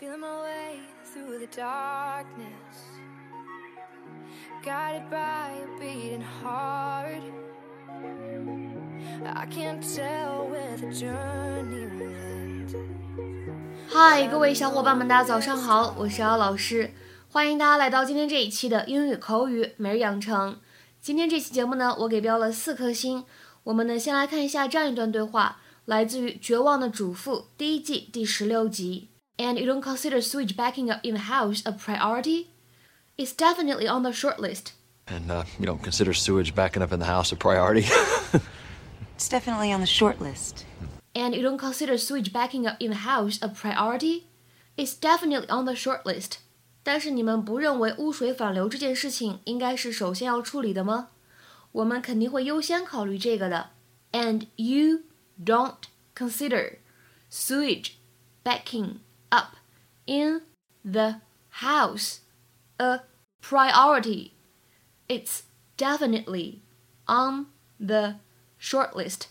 Feeling my way through the darkness, guided by a beating heart. I can't tell where the journey will end. 嗨，各位小伙伴们，大家早上好，我是姚老师，欢迎大家来到今天这一期的英语口语每日养成。今天这期节目呢，我给标了四颗星。我们呢，先来看一下这样一段对话，来自于《绝望的主妇》第一季第十六集。And you don't consider sewage backing up in the house a priority? It's definitely on the short list. And uh, you don't consider sewage backing up in the house a priority? It's definitely on the short list. And you don't consider sewage backing up in the house a priority? It's definitely on the short list. 但是你们不认为污水反流这件事情应该是首先要处理的吗？我们肯定会优先考虑这个的。And you don't consider sewage backing up in the house a priority. It's definitely on the short list。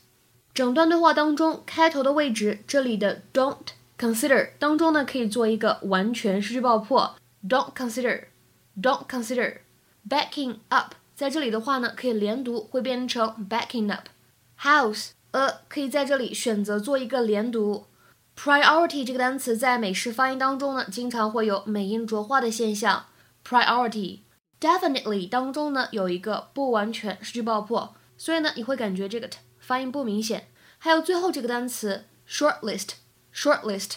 整段对话当中，开头的位置这里的 don't consider 当中呢，可以做一个完全失去爆破。Don't consider, don't consider backing up，在这里的话呢，可以连读，会变成 backing up。House a 可以在这里选择做一个连读。 Priority 这个单词在美式发音当中呢，经常会有美音浊化的现象。Priority definitely 当中呢，有一个不完全失去爆破。所以呢，你会感觉这个 t 发音不明显。还有最后这个单词 short list，short list，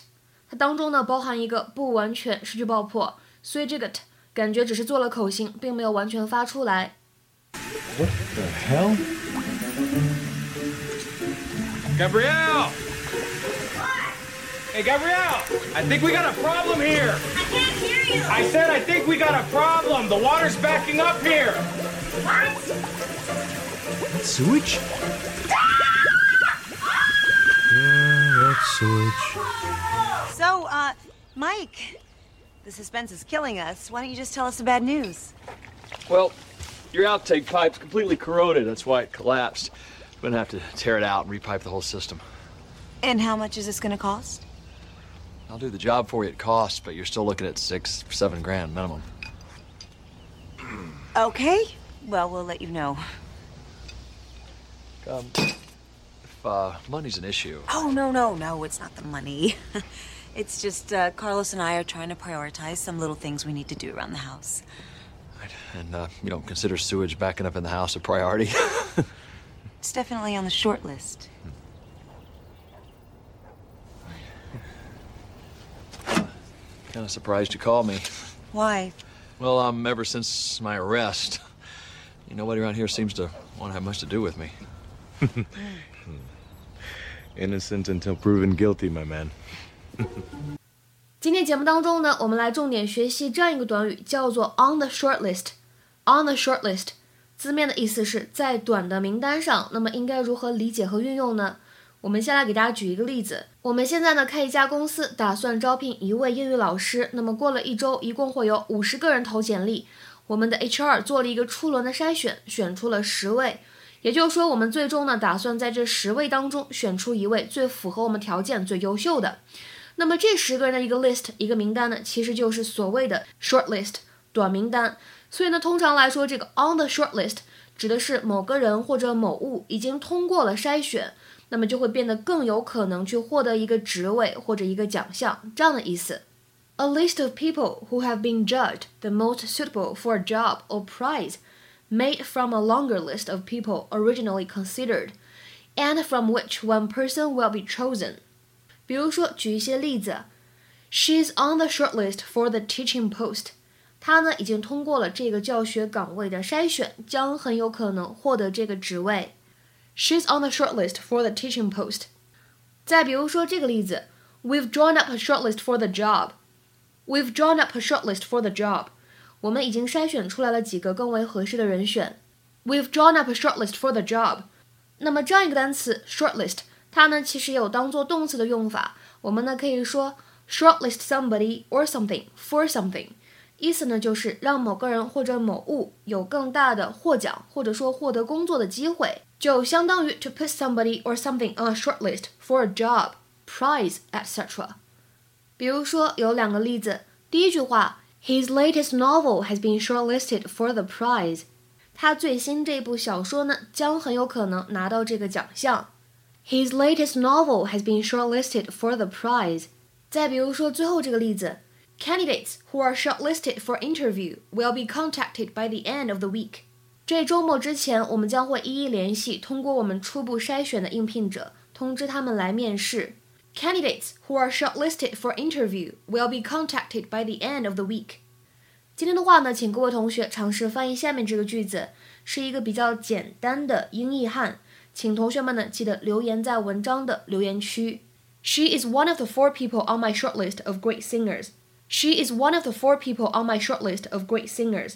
它当中呢包含一个不完全失去爆破，所以这个 t 感觉只是做了口型，并没有完全发出来。What the hell? Gabrielle! Hey, Gabrielle! I think we got a problem here. I can't hear you. I said I think we got a problem. The water's backing up here. What? Sewage? yeah, that's sewage. So, uh, Mike, the suspense is killing us. Why don't you just tell us the bad news? well, your outtake pipe's completely corroded. That's why it collapsed. We're gonna have to tear it out and repipe the whole system. And how much is this going to cost? I'll do the job for you at cost, but you're still looking at six, seven grand minimum. Okay. Well, we'll let you know. Um, if uh, money's an issue, Oh, no, no, no. It's not the money. it's just uh, Carlos and I are trying to prioritize some little things we need to do around the house. right, and uh, you don't consider sewage backing up in the house a priority? It's definitely on the short list. kind of surprised you called me. Why? Well, um, ever since my arrest, you nobody around here seems to want to have much to do with me. Innocent until proven guilty, my man. 今天节目当中呢，我们来重点学习这样一个短语，叫做 on the short list。on the short list 字面的意思是在短的名单上，那么应该如何理解和运用呢？ 我们先来给大家举一个例子。我们现在呢开一家公司，打算招聘一位英语老师。那么过了一周，一共会有五十个人投简历。我们的 HR 做了一个初轮的筛选，选出了十位。也就是说，我们最终呢打算在这十位当中选出一位最符合我们条件、最优秀的。那么这十个人的一个 list 一个名单呢，其实就是所谓的 short list 短名单。所以呢，通常来说，这个 on the short list 指的是某个人或者某物已经通过了筛选，那么就会变得更有可能去获得一个职位或者一个奖项这样的意思。A list of people who have been judged the most suitable for a job or prize, made from a longer list of people originally considered, and from which one person will be chosen. 比如说，举一些例子，She's on the short list for the teaching post. 她呢已经通过了这个教学岗位的筛选，将很有可能获得这个职位。She's on the short list for the teaching post. 再比如说这个例子，We've drawn up a short list for the job. We've drawn up a short list for the job. 我们已经筛选出来了几个更为合适的人选。We've drawn up a short list for the job. 那么这样一个单词 short list，它呢其实也有当做动词的用法。我们呢可以说 shortlist somebody or something for something， 意思呢就是让某个人或者某物有更大的获奖或者说获得工作的机会，就相当于 to put somebody or something on a short list for a job, prize, etc. 比如说有两个例子，第一句话，His latest novel has been shortlisted for the prize。他最新这部小说呢，将很有可能拿到这个奖项。His latest novel has been shortlisted for the prize。再比如说最后这个例子 ，Candidates who are shortlisted for interview will be contacted by the end of the week。这周末之前，我们将会一一联系通过我们初步筛选的应聘者，通知他们来面试。Candidates who are shortlisted for interview will be contacted by the end of the week。今天的话呢，请各位同学尝试翻译下面这个句子，是一个比较简单的英译汉，请同学们呢记得留言在文章的留言区。She is one of the four people on my shortlist of great singers. She is one of the four people on my shortlist of great singers.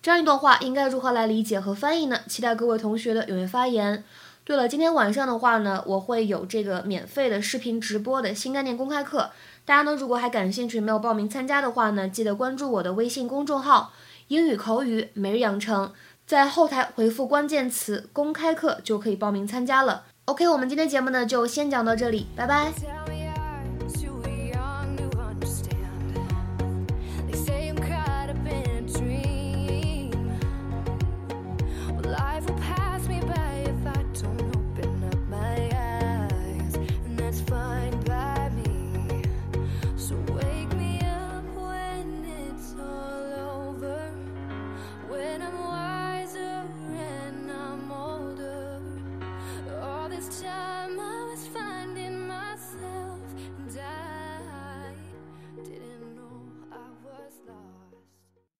这样一段话应该如何来理解和翻译呢？期待各位同学的踊跃发言。对了，今天晚上的话呢，我会有这个免费的视频直播的新概念公开课。大家呢，如果还感兴趣没有报名参加的话呢，记得关注我的微信公众号“英语口语每日养成”，在后台回复关键词“公开课”就可以报名参加了。OK，我们今天节目呢就先讲到这里，拜拜。